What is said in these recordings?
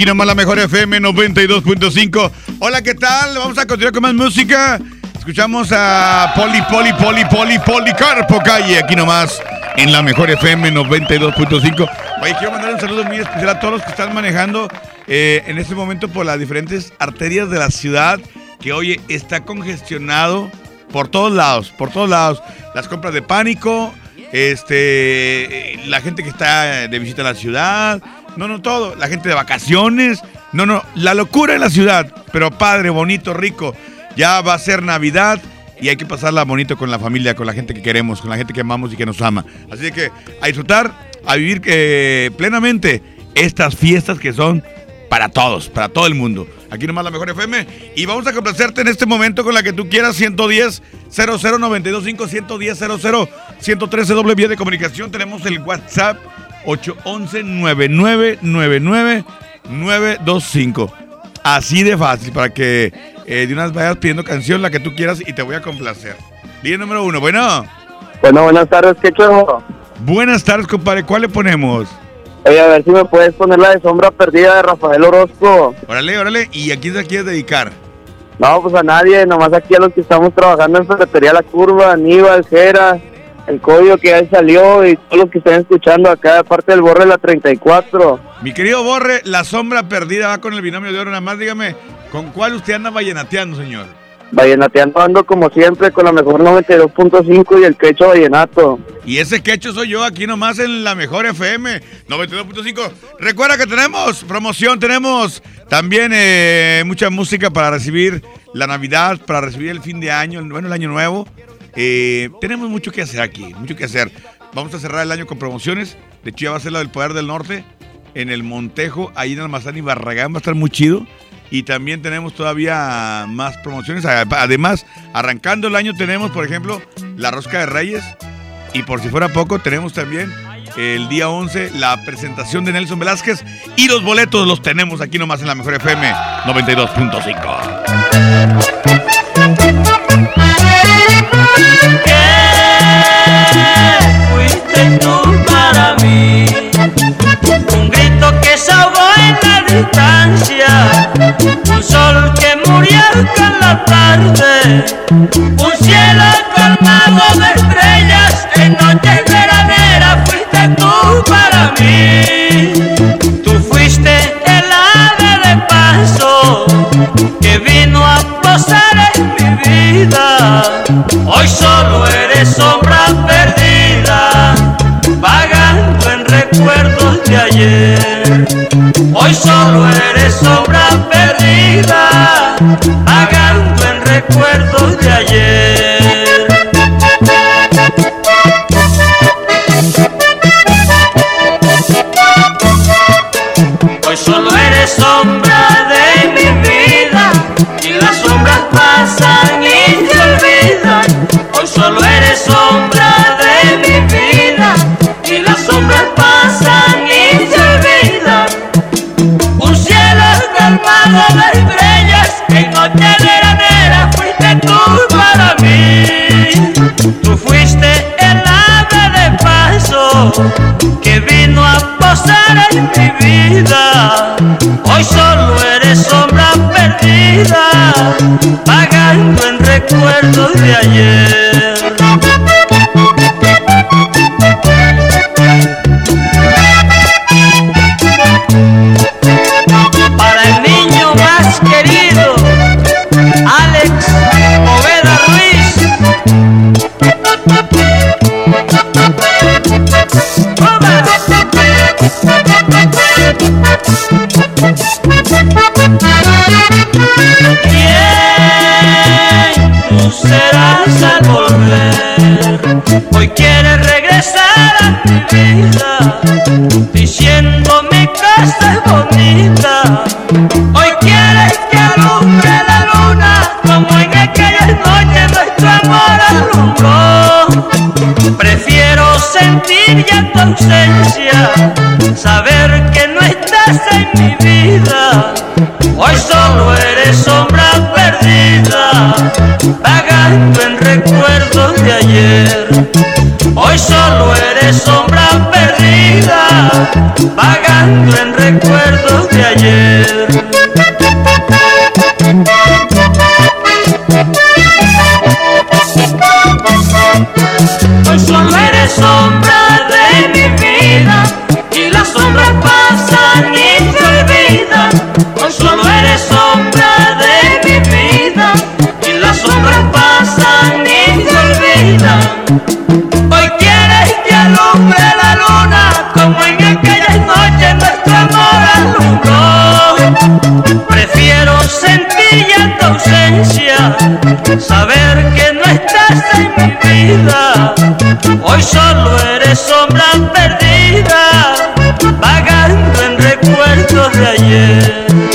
aquí nomás la mejor FM 92.5. Hola, ¿qué tal? Vamos a continuar con más música. Escuchamos a Poli, Poli, Poli, Poli, Policarpo Calle, aquí nomás en la mejor FM 92.5. Oye, quiero mandar un saludo muy especial a todos los que están manejando eh, en este momento por las diferentes arterias de la ciudad, que oye, está congestionado por todos lados, por todos lados. Las compras de pánico, este, eh, la gente que está de visita a la ciudad, no, no todo, la gente de vacaciones, no, no, la locura en la ciudad, pero padre, bonito, rico. Ya va a ser Navidad y hay que pasarla bonito con la familia, con la gente que queremos, con la gente que amamos y que nos ama. Así que a disfrutar, a vivir eh, plenamente estas fiestas que son para todos, para todo el mundo. Aquí nomás la mejor FM. Y vamos a complacerte en este momento con la que tú quieras, 110 00925 110 00 113 doble vía de comunicación. Tenemos el WhatsApp 811 9999 925. Así de fácil, para que eh, de unas vayas pidiendo canción, la que tú quieras, y te voy a complacer. Día número uno, bueno. Bueno, buenas tardes, ¿qué chuejo? Buenas tardes, compadre. ¿Cuál le ponemos? Oye, a ver si me puedes poner la de Sombra Perdida de Rafael Orozco. Órale, órale. ¿Y a quién se quieres dedicar? No, pues a nadie, nomás aquí a los que estamos trabajando en Ferretería La Curva, Aníbal, Jera, el código que ya salió y todos los que están escuchando acá, aparte del Borre la 34. Mi querido Borre, la sombra perdida va con el binomio de oro. Nada más dígame, ¿con cuál usted anda vallenateando, señor? Vallenateando ando como siempre con la mejor 92.5 y el quecho vallenato. Y ese quecho soy yo aquí nomás en la mejor FM 92.5. Recuerda que tenemos promoción, tenemos también eh, mucha música para recibir la Navidad, para recibir el fin de año, bueno, el año nuevo. Eh, tenemos mucho que hacer aquí, mucho que hacer. Vamos a cerrar el año con promociones. De hecho, ya va a ser la del Poder del Norte en el Montejo, ahí en Almazán y Barragán. Va a estar muy chido. Y también tenemos todavía más promociones. Además, arrancando el año tenemos, por ejemplo, la Rosca de Reyes. Y por si fuera poco, tenemos también el día 11 la presentación de Nelson Velázquez. Y los boletos los tenemos aquí nomás en la Mejor FM 92.5. un sol que murió con la tarde, un cielo colmado de estrellas en noches veraneras. Fuiste tú para mí. Tú fuiste el ave de paso que vino a posar en mi vida. Hoy solo eres sombra perdida, vagando en recuerdos Hoy solo eres sombra perdida, en mi vida. Hoy solo eres sombra perdida, vagando en recuerdos de ayer. Hoy quieres regresar a mi vida, diciéndome estás bonita. Hoy quieres que alumbre la luna, como en aquellas noches nuestro amor alumbró. Prefiero sentir ya tu ausencia, saber que no estás en mi vida. Hoy solo eres recuerdos de ayer. Hoy solo eres sombra perdida, vagando en recuerdos saber que no estás en mi vida. Hoy solo eres sombra perdida, vagando en recuerdos de ayer.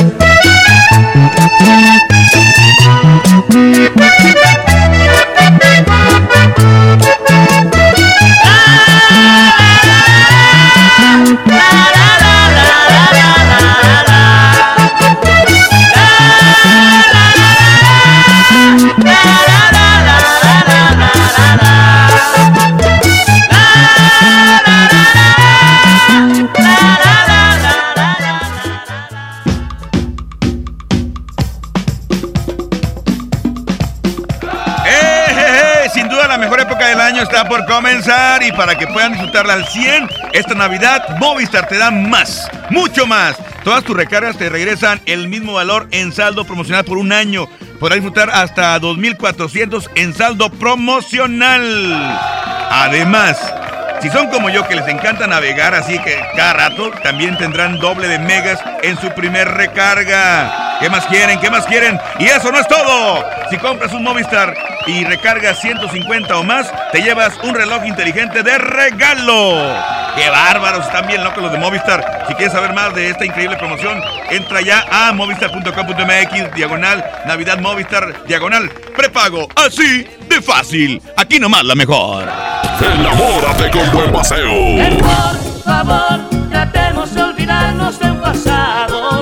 Puedan disfrutarla al 100, esta Navidad Movistar te da más, mucho más. Todas tus recargas te regresan el mismo valor en saldo promocional por un año. Podrás disfrutar hasta 2.400 en saldo promocional. Además, si son como yo que les encanta navegar así que cada rato, también tendrán doble de megas en su primer recarga. ¿Qué más quieren? ¿Qué más quieren? Y eso no es todo. Si compras un Movistar y recargas 150 o más, te llevas un reloj inteligente de regalo. ¡Qué bárbaros! Están bien locos los de Movistar. Si quieres saber más de esta increíble promoción, entra ya a movistar.com.mx, diagonal, Navidad Movistar, diagonal, prepago. Así de fácil. Aquí nomás la mejor. Enamórate con buen paseo. Por favor, tratemos de olvidarnos de un pasado.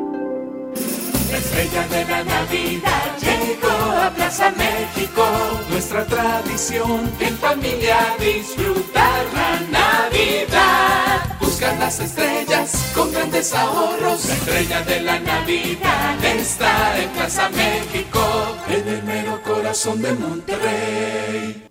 La estrella de la Navidad llegó a Plaza México. Nuestra tradición en familia disfrutar la Navidad. Buscar las estrellas con grandes ahorros. La estrella de la Navidad está en Plaza México, en el mero corazón de Monterrey.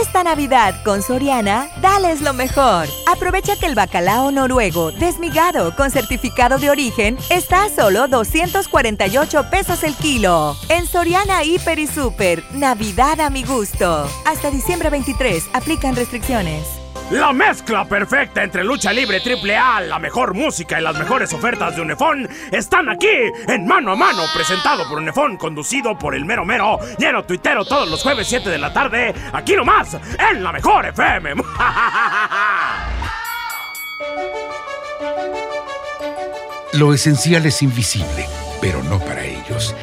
Esta Navidad con Soriana, dales lo mejor. Aprovecha que el bacalao noruego desmigado con certificado de origen está a solo 248 pesos el kilo. En Soriana Hiper y Super, Navidad a mi gusto. Hasta diciembre 23, aplican restricciones. La mezcla perfecta entre lucha libre triple A, la mejor música y las mejores ofertas de Unefón están aquí en Mano a Mano, presentado por Unefón, conducido por el mero mero, lleno tuitero todos los jueves 7 de la tarde, aquí nomás, en la mejor FM. Lo esencial es invisible, pero no para ellos.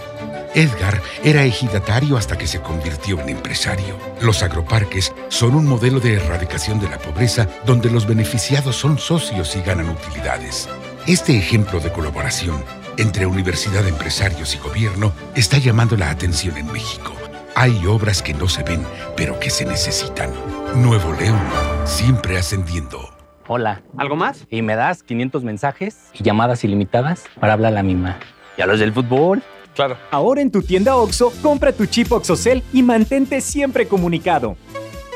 Edgar era ejidatario hasta que se convirtió en empresario. Los agroparques son un modelo de erradicación de la pobreza donde los beneficiados son socios y ganan utilidades. Este ejemplo de colaboración entre universidad, empresarios y gobierno está llamando la atención en México. Hay obras que no se ven, pero que se necesitan. Nuevo León, siempre ascendiendo. Hola. ¿Algo más? Y me das 500 mensajes y llamadas ilimitadas para hablar a la misma. ¿Y a los del fútbol? Claro. Ahora en tu tienda OXO, compra tu chip OXOCEL y mantente siempre comunicado.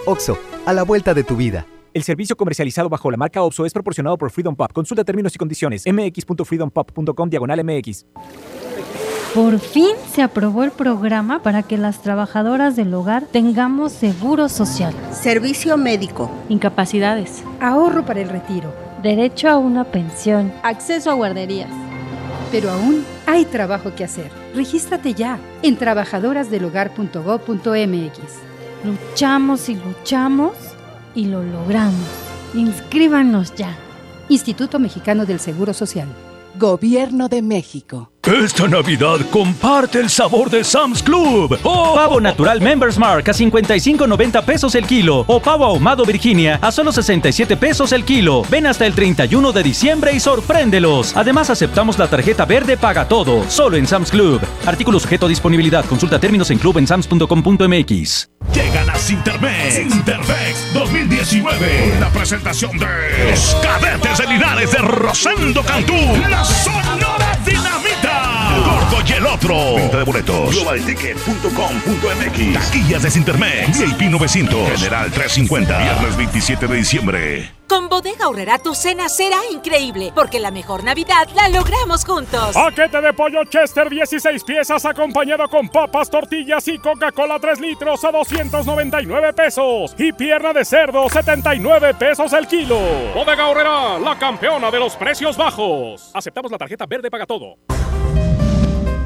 OXO, a la vuelta de tu vida. El servicio comercializado bajo la marca OXO es proporcionado por Freedom Pop. Consulta términos y condiciones. mx.freedompop.com diagonal mx. Por fin se aprobó el programa para que las trabajadoras del hogar tengamos seguro social, servicio médico, incapacidades, ahorro para el retiro, derecho a una pensión, acceso a guarderías. Pero aún hay trabajo que hacer. Regístrate ya en trabajadorasdelhogar.gov.mx. Luchamos y luchamos y lo logramos. Inscríbanos ya. Instituto Mexicano del Seguro Social. Gobierno de México. Esta Navidad comparte el sabor de Sam's Club. ¡Oh! Pavo natural Members Mark a 55.90 pesos el kilo. O pavo ahumado Virginia a solo 67 pesos el kilo. Ven hasta el 31 de diciembre y sorpréndelos. Además aceptamos la tarjeta verde Paga Todo. Solo en Sam's Club. Artículo sujeto a disponibilidad. Consulta términos en clubensams.com.mx. Llegan a Sintermex. Sintermex 2019. La presentación de los cadetes de Linares de Rosendo Cantú. La Sonora 5 y el otro. Venta de boletos. Globalticket.com.mx. Taquillas de Internet. VIP 900. General 350. Viernes 27 de diciembre. Con Bodega Aurrera tu cena será increíble, porque la mejor Navidad la logramos juntos. Paquete de pollo Chester 16 piezas acompañado con papas, tortillas y Coca-Cola 3 litros a 299 pesos. Y pierna de cerdo 79 pesos el kilo. Bodega Aurrera, la campeona de los precios bajos. Aceptamos la tarjeta verde paga todo.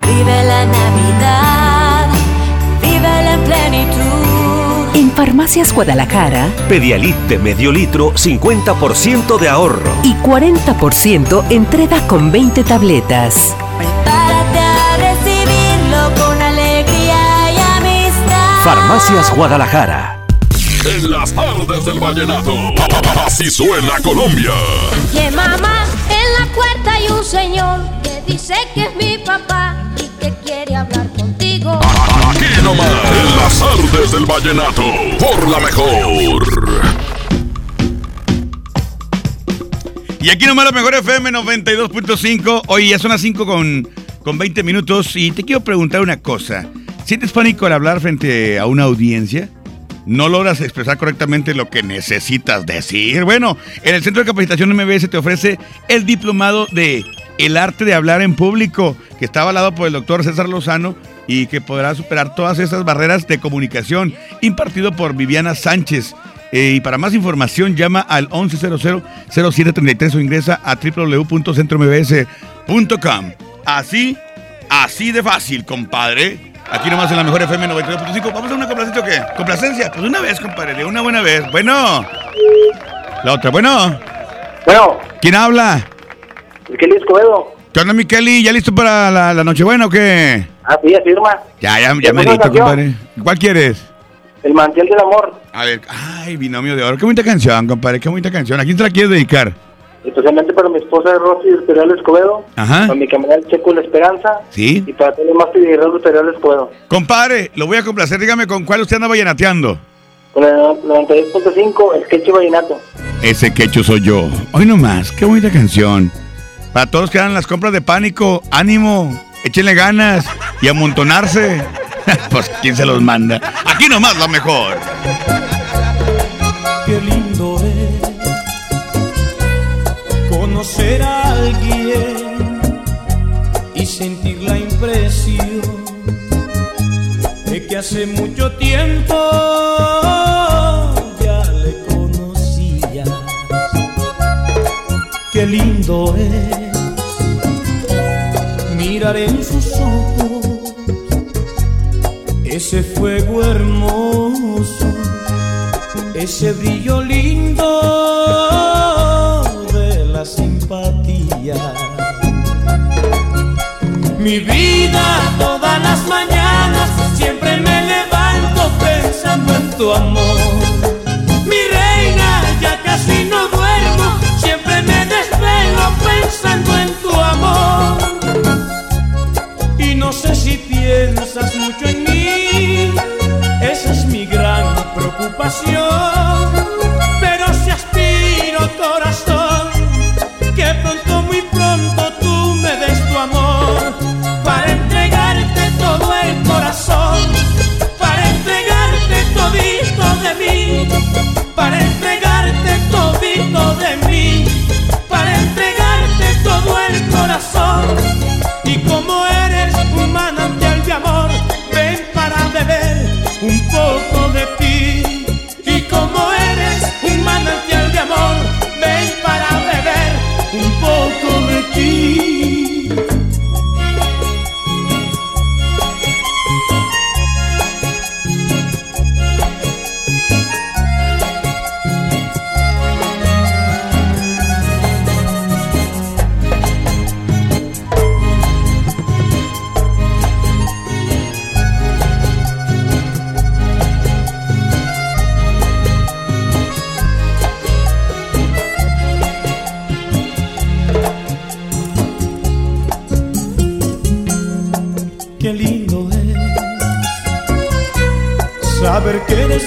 Vive la Navidad, vive en plenitud. En Farmacias Guadalajara, Pedialit de medio litro, 50% de ahorro. y 40% entrega con 20 tabletas. Prepárate a recibirlo con alegría y amistad. Farmacias Guadalajara. En las tardes del vallenato. Así suena Colombia. Que mamá, en la puerta hay un señor dice que es mi papá y que quiere hablar contigo. Aquí nomás. En las tardes del vallenato. Por la mejor. Y aquí nomás la mejor FM 92.5. Hoy ya son las 5 con, con 20 minutos. Y te quiero preguntar una cosa. ¿Sientes pánico al hablar frente a una audiencia? ¿No logras expresar correctamente lo que necesitas decir? Bueno, en el Centro de Capacitación MBS te ofrece el diplomado de El Arte de Hablar en Público, que está avalado por el doctor César Lozano y que podrá superar todas esas barreras de comunicación, impartido por Viviana Sánchez. Eh, y para más información llama al 1100-0733 o ingresa a www.centrombs.com. Así, así de fácil, compadre. Aquí nomás en la mejor FM 92.5. ¿Vamos a una complacencia o qué? ¿Complacencia? Pues una vez, compadre, una buena vez. Bueno. La otra, bueno. Bueno. ¿Quién habla? Kelly Escobedo. ¿Qué onda, mi Kelly? ¿Ya listo para la, la Nochebuena o qué? Ah, sí, afirma. Ya, ya, ya ¿Ya me canción? compadre. ¿Cuál quieres? El mantel del amor. A ver, ay, binomio de oro. Qué bonita canción, compadre. Qué bonita canción. ¿A quién te la quieres dedicar? Especialmente para mi esposa Rosy Imperial Escobedo. Ajá. Para mi camarada Checo La Esperanza. ¿Sí? Y para los más Guerrero Imperial Escobedo. Compadre, lo voy a complacer. Dígame con cuál usted anda vallenateando. Con el 92.5, el sketch vallenato. Ese quecho soy yo. Hoy nomás, qué bonita canción. Para todos los que hagan las compras de pánico, ánimo, échenle ganas y amontonarse. pues, ¿quién se los manda? Aquí nomás la mejor. Qué lindo es conocer a alguien y sentir la impresión de que hace mucho tiempo Qué lindo es mirar en sus ojos ese fuego hermoso, ese brillo lindo de la simpatía. Mi vida todas las mañanas siempre me levanto pensando en tu amor. En tu amor. Y no sé si piensas mucho en mí, esa es mi gran preocupación.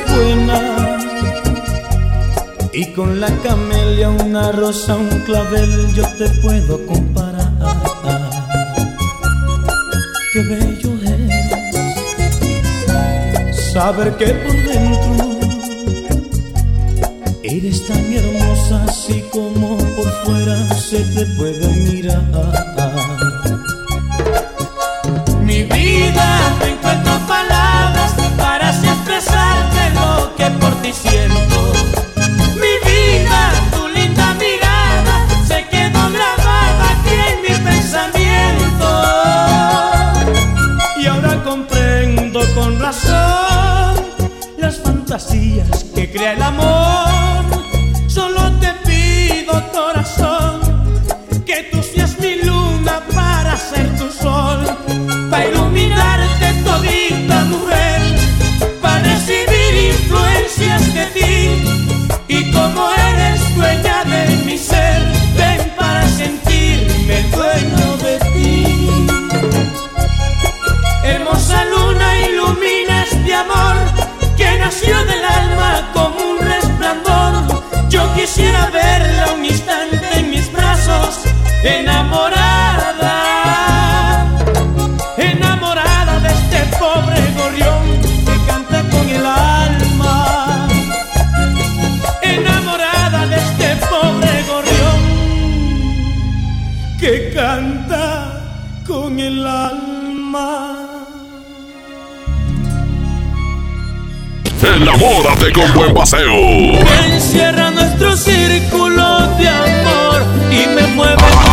Buena y con la camelia una rosa, un clavel yo te puedo comparar. Qué bello es saber que por dentro eres tan hermosa así como por fuera se te puede mirar. Enamorada, enamorada de este pobre gorrión que canta con el alma, enamorada de este pobre gorrión que canta con el alma. Enamórate con buen paseo. Encierra nuestro círculo de amor y me mueve. Aquí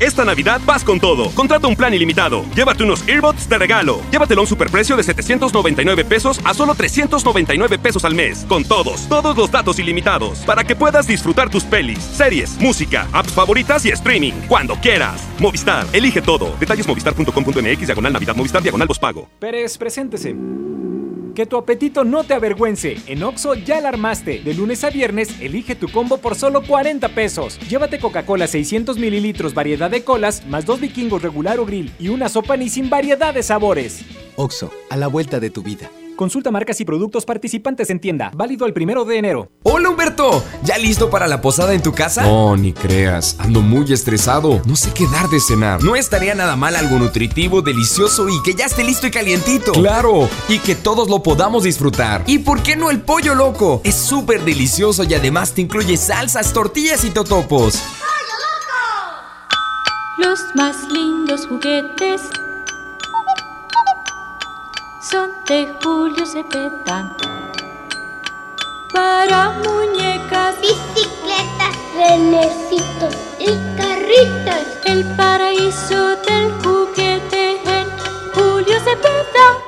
Esta Navidad vas con todo. Contrata un plan ilimitado. Llévate unos earbuds de regalo. Llévatelo a un superprecio de 799 pesos a solo 399 pesos al mes. Con todos, todos los datos ilimitados. Para que puedas disfrutar tus pelis, series, música, apps favoritas y streaming. Cuando quieras. Movistar, elige todo. Detalles movistar.com.mx, diagonal Navidad, Movistar, diagonal pago. Pérez, preséntese. Que tu apetito no te avergüence. En Oxo ya la armaste. De lunes a viernes, elige tu combo por solo 40 pesos. Llévate Coca-Cola 600 mililitros, variedad de colas, más dos vikingos regular o grill y una sopa ni sin variedad de sabores. Oxo, a la vuelta de tu vida. Consulta marcas y productos participantes en tienda. Válido el primero de enero. Hola Humberto, ¿ya listo para la posada en tu casa? No, ni creas, ando muy estresado. No sé qué dar de cenar. No estaría nada mal algo nutritivo, delicioso y que ya esté listo y calientito. Claro, y que todos lo podamos disfrutar. ¿Y por qué no el pollo loco? Es súper delicioso y además te incluye salsas, tortillas y totopos. Los más lindos juguetes son de Julio Cepeda. Para muñecas, bicicletas, renecitos y carritas. El paraíso del juguete en Julio Cepeda.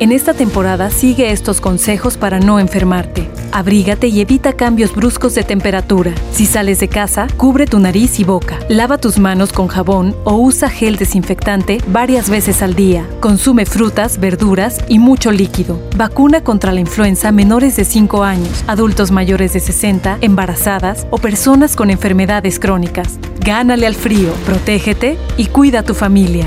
En esta temporada sigue estos consejos para no enfermarte. Abrígate y evita cambios bruscos de temperatura. Si sales de casa, cubre tu nariz y boca. Lava tus manos con jabón o usa gel desinfectante varias veces al día. Consume frutas, verduras y mucho líquido. Vacuna contra la influenza menores de 5 años, adultos mayores de 60, embarazadas o personas con enfermedades crónicas. Gánale al frío, protégete y cuida a tu familia.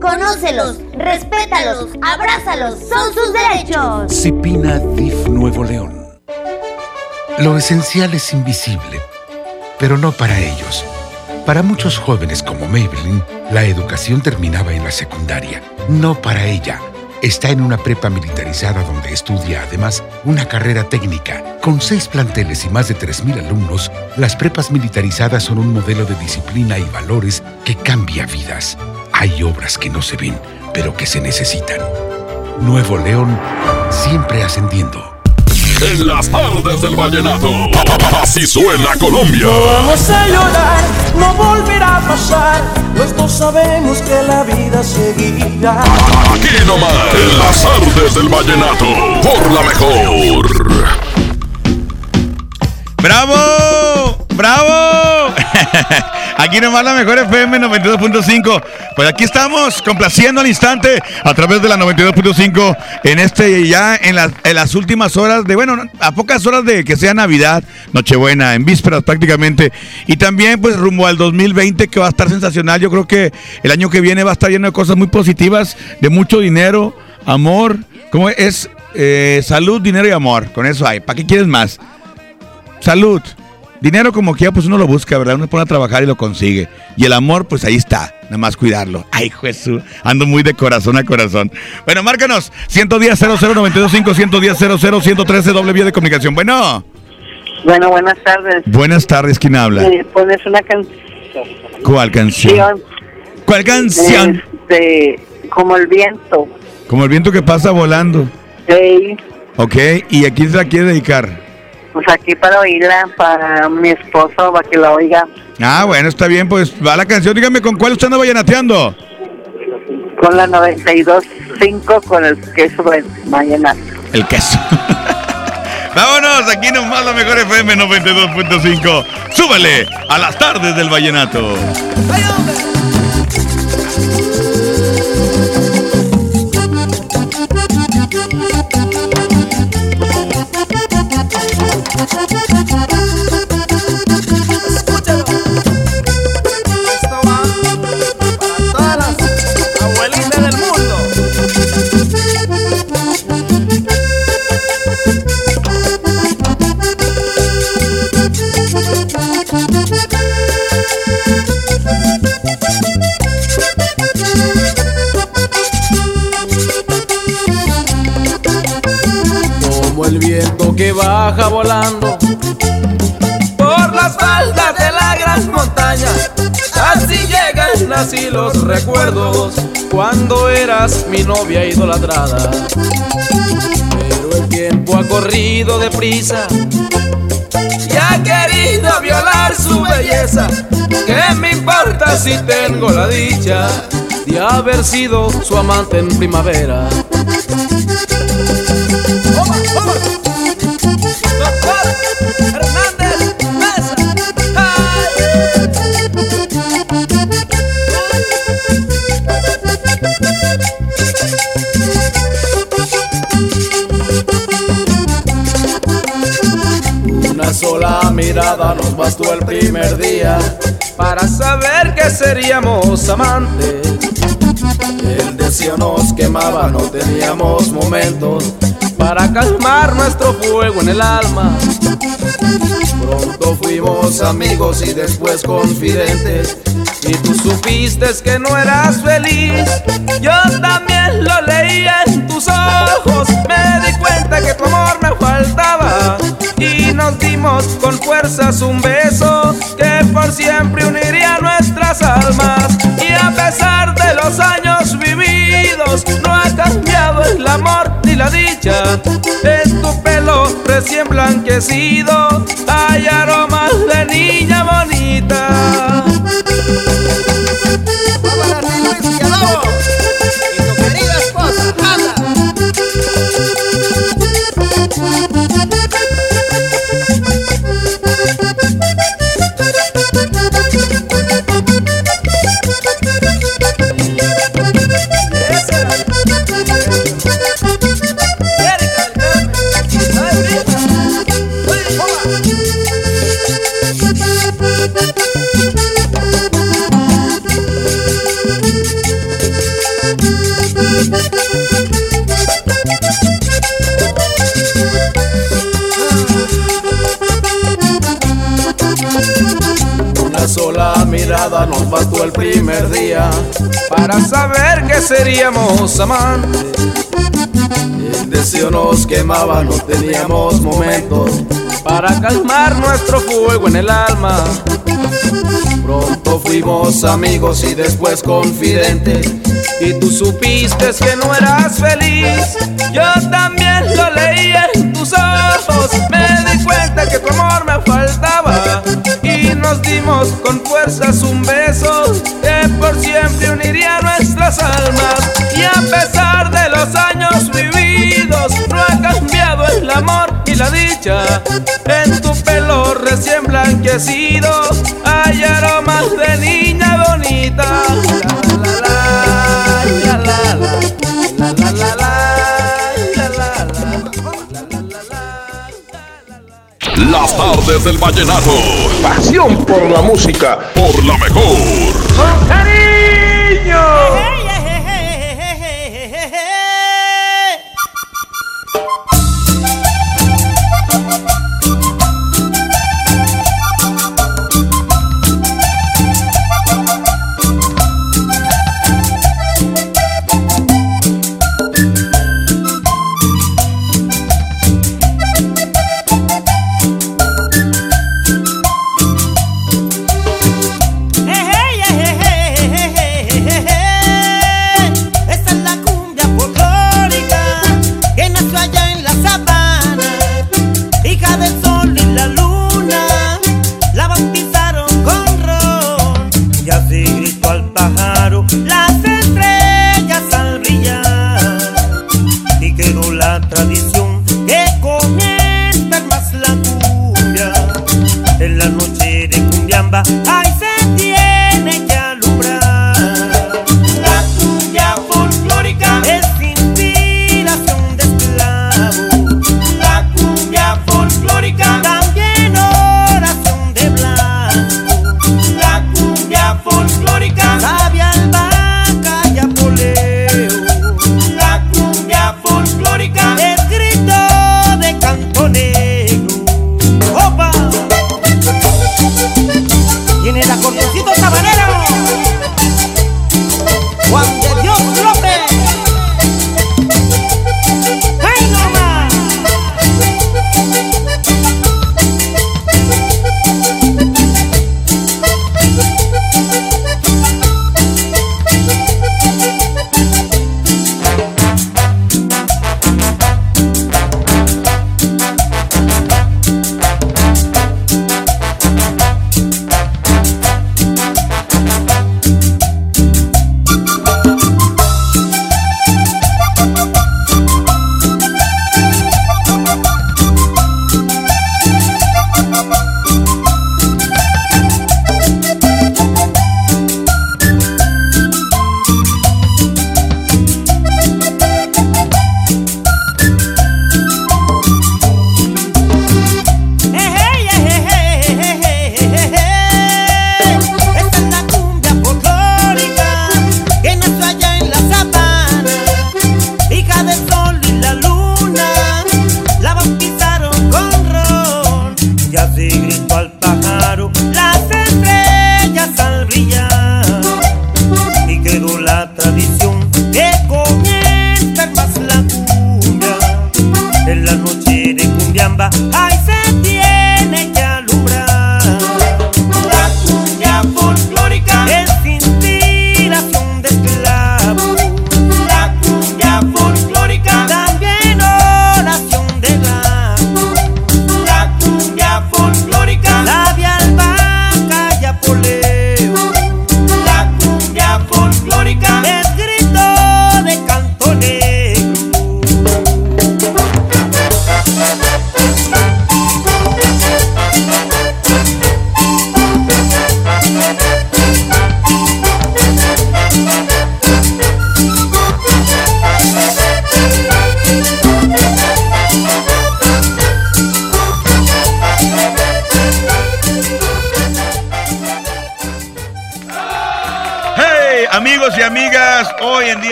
Conócelos, respétalos, abrázalos, son sus derechos. Cipina DIF Nuevo León. Lo esencial es invisible, pero no para ellos. Para muchos jóvenes como Maybelline, la educación terminaba en la secundaria. No para ella. Está en una prepa militarizada donde estudia además una carrera técnica. Con seis planteles y más de 3.000 alumnos, las prepas militarizadas son un modelo de disciplina y valores que cambia vidas. Hay obras que no se ven, pero que se necesitan. Nuevo León, siempre ascendiendo. En las tardes del vallenato. Así suena Colombia. No vamos a llorar, no volverá a pasar. Los dos sabemos que la vida seguirá. Aquí nomás. En las tardes del vallenato. Por la mejor. ¡Bravo! ¡Bravo! Aquí nomás la mejor FM 92.5. Pues aquí estamos complaciendo al instante a través de la 92.5 en este ya en, las- últimas horas de, bueno, a pocas horas de que sea Navidad, Nochebuena, en vísperas prácticamente. Y también pues rumbo al 2020 que va a estar sensacional. Yo creo que el año que viene va a estar lleno de cosas muy positivas, de mucho dinero, amor. ¿Cómo es? Eh, salud, dinero y amor. Con eso hay. ¿Para qué quieres más? Salud. Dinero como quiera, pues uno lo busca, ¿verdad? Uno pone a trabajar y lo consigue. Y el amor, pues ahí está. Nada más cuidarlo. Ay, Jesús. Ando muy de corazón a corazón. Bueno, márcanos. 110 00925 110 00 113 doble vía de comunicación. Bueno. Bueno, buenas tardes. Buenas tardes, ¿quién habla? Eh, pones una canción. ¿Cuál canción? ¿Cuál canción? Este, como el viento. Como el viento que pasa volando. Sí, Ok, ¿y a quién se la quiere dedicar? Pues aquí para oírla, para mi esposo, para que la oiga. Ah, bueno, está bien, pues va la canción. Dígame, ¿con cuál usted anda vallenateando? Con la 92.5 con el queso de mañana. El queso. Vámonos, aquí nomás la mejor FM 92.5. Súbele a las tardes del vallenato. Novia idolatrada. Pero el tiempo ha corrido deprisa y ha querido violar su belleza. ¿Qué me importa si tengo la dicha de haber sido su amante en primavera? Bastó el primer día para saber que seríamos amantes. El deseo nos quemaba, no teníamos momentos para calmar nuestro fuego en el alma. Pronto fuimos amigos y después confidentes. Y tú supiste que no eras feliz. Yo también lo leía en tus ojos. Me di cuenta que tu amor me faltaba. Y nos dimos con fuerzas un beso que por siempre uniría nuestras almas. Y a pesar de los años vividos, no ha cambiado el amor ni la dicha. En tu pelo recién blanquecido hay aromas de niña bonita. Bastó el primer día para saber que seríamos amantes. El deseo nos quemaba, no teníamos momentos para calmar nuestro fuego en el alma. Pronto fuimos amigos y después confidentes. Y tú supiste que no eras feliz. Yo también lo leí en tus ojos. Me di cuenta que tu amor me faltaba. Y nos dimos con fuerzas un beso En tu pelo recién blanquecido hay aromas de niña bonita. Las tardes del vallenato. Pasión por la música. Por la mejor.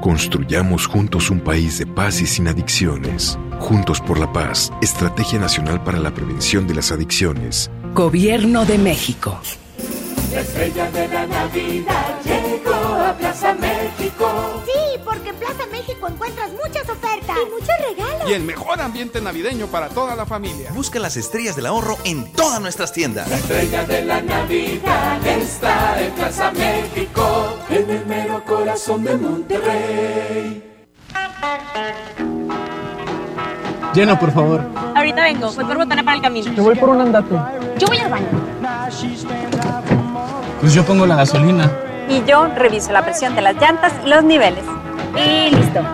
Construyamos juntos un país de paz y sin adicciones. Juntos por la paz, Estrategia Nacional para la Prevención de las Adicciones. Gobierno de México. La estrella de la Navidad llegó a Plaza México. Sí, porque Plaza México encuentras muchas ofertas y muchos regalos. Y el mejor ambiente navideño para toda la familia. Busca las estrellas del ahorro en todas nuestras tiendas. La estrella de la Navidad está en Plaza México, en el mero corazón de Monterrey. Llena, por favor. Ahorita vengo, voy por botana para el camino. Te voy por un andate. Yo voy al baño. Pues yo pongo la gasolina. Y yo reviso la presión de las llantas y los niveles. Y listo.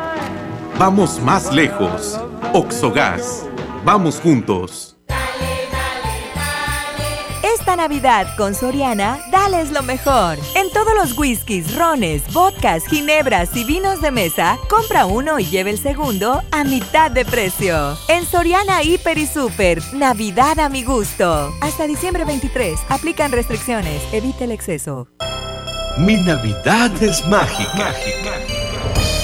Vamos más lejos. Oxogas. Vamos juntos. Esta Navidad con Soriana, dales lo mejor. En todos los whiskies, rones, vodkas, ginebras y vinos de mesa, compra uno y lleve el segundo a mitad de precio. En Soriana Hiper y Super, Navidad a mi gusto. Hasta diciembre 23, aplican restricciones, evite el exceso. Mi Navidad es mágica.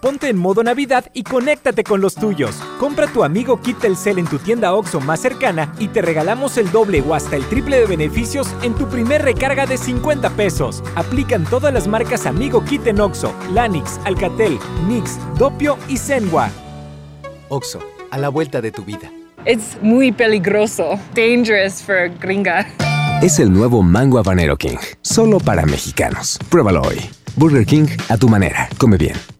Ponte en modo Navidad y conéctate con los tuyos. Compra tu amigo Kit Telcel en tu tienda OXO más cercana y te regalamos el doble o hasta el triple de beneficios en tu primer recarga de 50 pesos. Aplican todas las marcas Amigo Kit en OXO, Lanix, Alcatel, Mix, Dopio y Zenwa. Oxo, a la vuelta de tu vida. Es muy peligroso. Dangerous for gringa. Es el nuevo Mango Habanero King, solo para mexicanos. Pruébalo hoy. Burger King a tu manera. Come bien.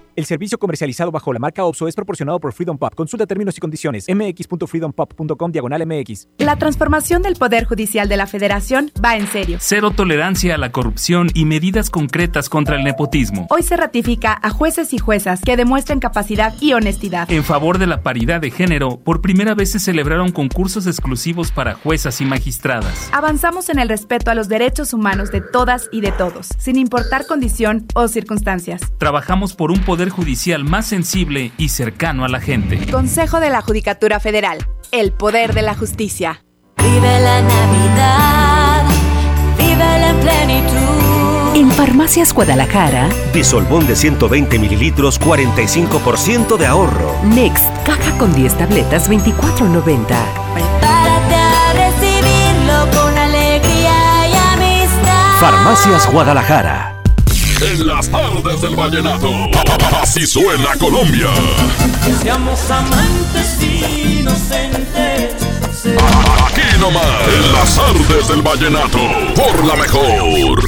El servicio comercializado bajo la marca OPSO es proporcionado por Freedom Pop. Consulta términos y condiciones. mx.freedompop.com diagonal mx. La transformación del Poder Judicial de la Federación va en serio. Cero tolerancia a la corrupción y medidas concretas contra el nepotismo. Hoy se ratifica a jueces y juezas que demuestren capacidad y honestidad. En favor de la paridad de género, por primera vez se celebraron concursos exclusivos para juezas y magistradas. Avanzamos en el respeto a los derechos humanos de todas y de todos, sin importar condición o circunstancias. Trabajamos por un poder judicial más sensible y cercano a la gente. Consejo de la Judicatura Federal. El poder de la justicia. Vive la Navidad, vive en plenitud. En Farmacias Guadalajara, Bisolbón de 120 mililitros, 45% de ahorro. Next, caja con 10 tabletas, 24.90. Prepárate a recibirlo con alegría y amistad. Farmacias Guadalajara. En las tardes del vallenato, así suena Colombia. Seamos amantes inocentes. Aquí nomás, en las tardes del vallenato, por la mejor.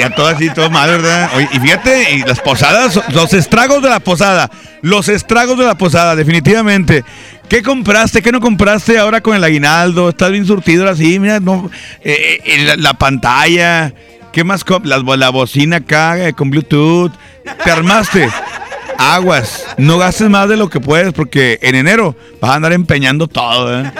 Ya todo así, todo mal, ¿verdad? Oye, y fíjate, y las posadas, los estragos de la posada. Los estragos de la posada, definitivamente. ¿Qué compraste? ¿Qué no compraste ahora con el aguinaldo? ¿Estás bien surtido así? Mira, no, eh, eh, la, la pantalla. ¿Qué más? La, la bocina acá eh, con Bluetooth. ¿Te armaste? Aguas. No gastes más de lo que puedes porque en enero vas a andar empeñando todo, ¿eh?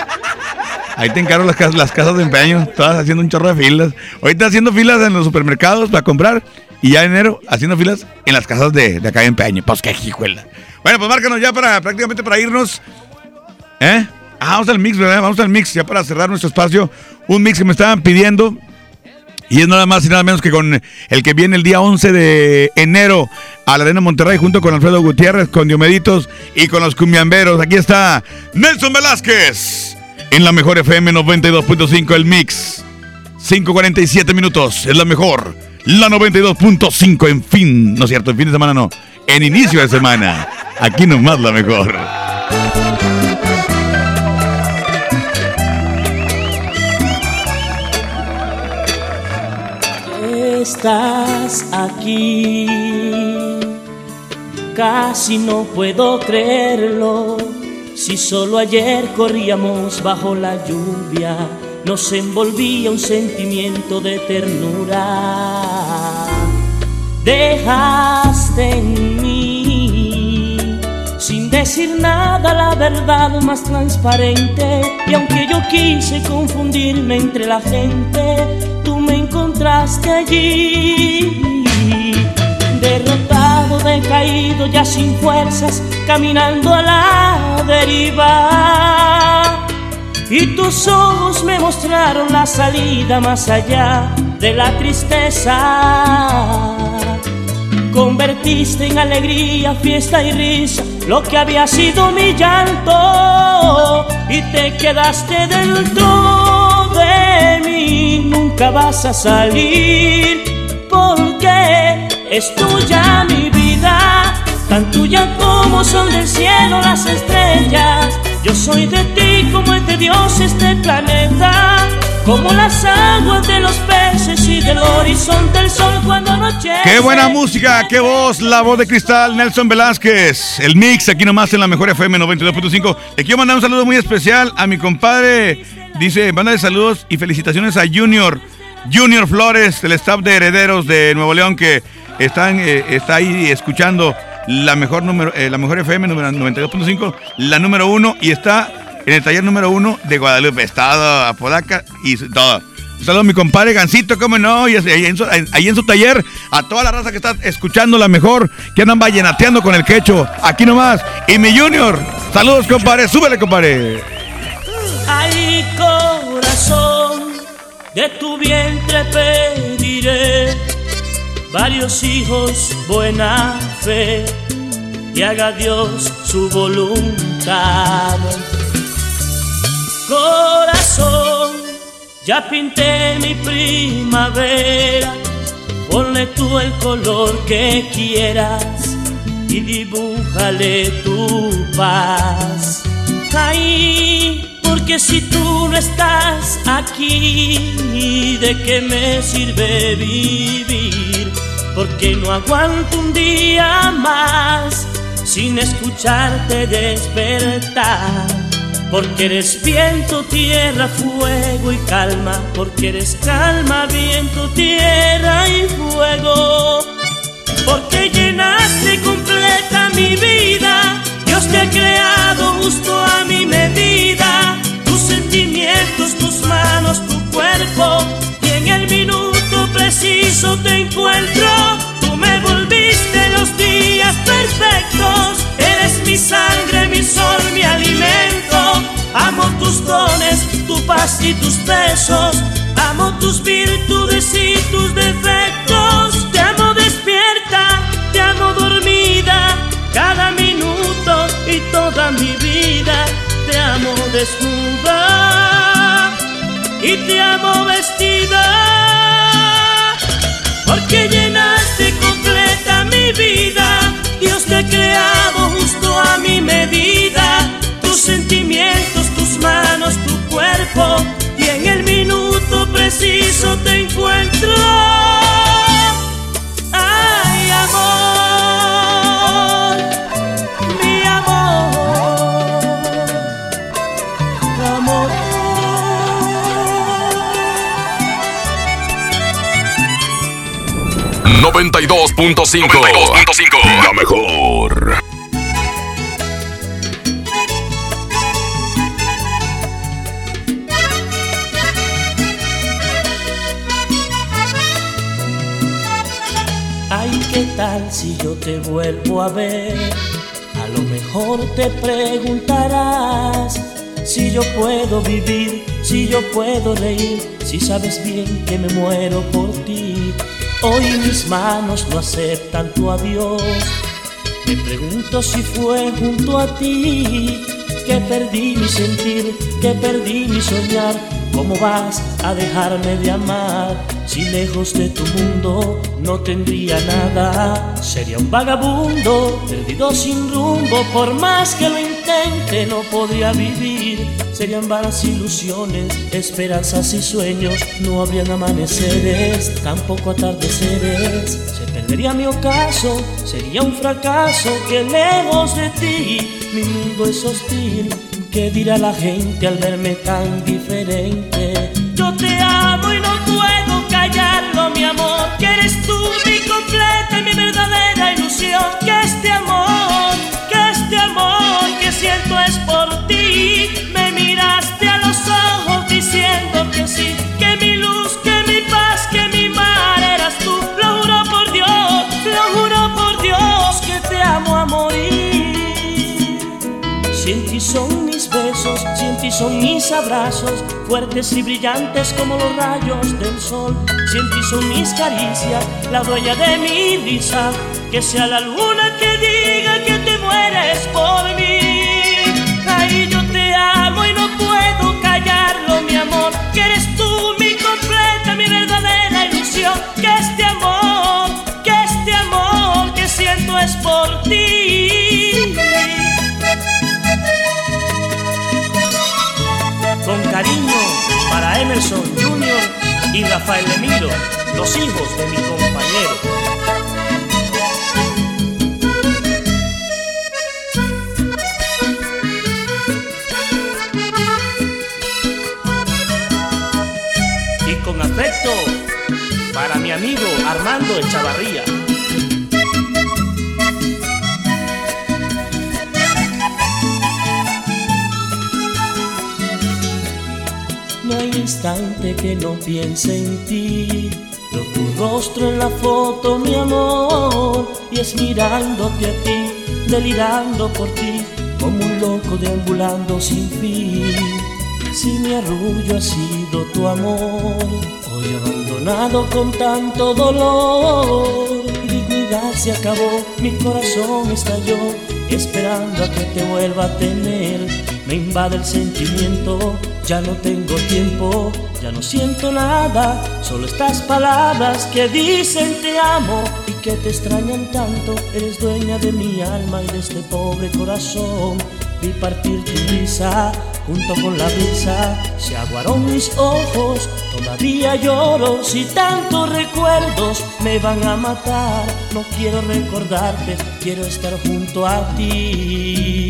Ahí te encargo las casas, las casas de empeño, todas haciendo un chorro de filas. Ahorita haciendo filas en los supermercados para comprar y ya en enero haciendo filas en las casas de, de acá de empeño. Pues qué hijuela. Bueno, pues márcanos ya para prácticamente para irnos. ¿Eh? Ah, vamos al mix, ¿verdad? Vamos al mix ya para cerrar nuestro espacio. Un mix que me estaban pidiendo. Y es nada más y nada menos que con el que viene el día 11 de enero a la Arena Monterrey junto con Alfredo Gutiérrez, con Diomeditos y con los cumbiamberos. Aquí está Nelson Velázquez en la mejor FM 92.5 el mix. 5.47 minutos, es la mejor. La 92.5 en fin, no es cierto, en fin de semana no, en inicio de semana. Aquí nomás la mejor. Estás aquí, casi no puedo creerlo. Si solo ayer corríamos bajo la lluvia, nos envolvía un sentimiento de ternura. Dejaste en mí, sin decir nada, la verdad más transparente. Y aunque yo quise confundirme entre la gente, tú me encontraste allí. Derrotado, decaído, ya sin fuerzas, caminando a la deriva. Y tus ojos me mostraron la salida más allá de la tristeza. Convertiste en alegría, fiesta y risa lo que había sido mi llanto. Y te quedaste dentro de mí, nunca vas a salir es tuya mi vida, tan tuya como son del cielo las estrellas. Yo soy de ti como es de Dios este planeta, como las aguas de los peces y del horizonte el sol cuando anochece. Qué buena música, qué voz, la voz de cristal, Nelson Velázquez. El mix aquí nomás en la mejor FM 92.5. Le quiero mandar un saludo muy especial a mi compadre. Dice, manda de saludos y felicitaciones a Junior. Junior Flores, del staff de Herederos de Nuevo León, que están, eh, está ahí escuchando la mejor, número, eh, la mejor FM número 92.5, la número uno, y está en el taller número uno de Guadalupe, Estado, Apodaca y todo. Un saludo a mi compadre Gancito, cómo no, y ahí en, su, ahí en su taller, a toda la raza que está escuchando la mejor, que andan vallenateando con el quecho, aquí nomás. Y mi Junior, saludos compadre, súbele compadre. Ay, corazón, de tu vientre pediré varios hijos, buena fe, y haga Dios su voluntad. Corazón, ya pinté mi primavera, ponle tú el color que quieras y dibújale tu paz. Ay, porque si tú no estás aquí, ¿de qué me sirve vivir? Porque no aguanto un día más sin escucharte despertar. Porque eres viento, tierra, fuego y calma. Porque eres calma, viento, tierra y fuego. Porque llenaste completa mi vida. Dios te ha creado justo a mi y en el minuto preciso te encuentro. Tú me volviste los días perfectos, eres mi sangre, mi sol, mi alimento. Amo tus dones, tu paz y tus besos, amo tus virtudes y tus defectos. Te amo despierta, te amo dormida, cada minuto y toda mi vida. Te amo desnuda y te amo vestida. Porque llenaste completa mi vida. Dios te ha creado justo a mi medida. Tus sentimientos, tus manos, tu cuerpo. Y en el minuto preciso te encuentro. 92.5 La mejor. Ay, ¿qué tal si yo te vuelvo a ver? A lo mejor te preguntarás si yo puedo vivir, si yo puedo reír, si sabes bien que me muero por ti. Hoy mis manos no aceptan tu adiós. Me pregunto si fue junto a ti que perdí mi sentir, que perdí mi soñar. ¿Cómo vas a dejarme de amar? Si lejos de tu mundo no tendría nada, sería un vagabundo, perdido sin rumbo. Por más que lo intente, no podría vivir. Serían vanas ilusiones, esperanzas y sueños. No habrían amaneceres, tampoco atardeceres. Se perdería mi ocaso, sería un fracaso que lejos de ti mi mundo es hostil. ¿Qué dirá la gente al verme tan diferente? Yo te amo y no puedo callarlo, mi amor. Que eres tú mi completa y mi verdadera ilusión. Que este amor, que este amor que siento es por son mis besos, si en ti son mis abrazos, fuertes y brillantes como los rayos del sol. Si en ti son mis caricias, la dueña de mi risa, que sea la luna que diga que te mueres por mí. Ay, yo te amo y no puedo callarlo, mi amor, que eres tú mi completa, mi verdadera ilusión. Que este amor, que este amor que siento es por ti. Con cariño para Emerson Jr. y Rafael Emiro, los hijos de mi compañero. Y con afecto para mi amigo Armando Echavarría. Instante que no piense en ti. Veo tu rostro en la foto, mi amor, y es mirándote a ti, delirando por ti, como un loco deambulando sin fin. Si mi arrullo ha sido tu amor, hoy abandonado con tanto dolor, dignidad se acabó, mi corazón estalló, esperando a que te vuelva a tener. Me invade el sentimiento, ya no tengo tiempo, ya no siento nada, solo estas palabras que dicen te amo y que te extrañan tanto. Eres dueña de mi alma y de este pobre corazón. Vi partir tu risa junto con la brisa, se aguaron mis ojos, todavía lloro si tantos recuerdos me van a matar. No quiero recordarte, quiero estar junto a ti.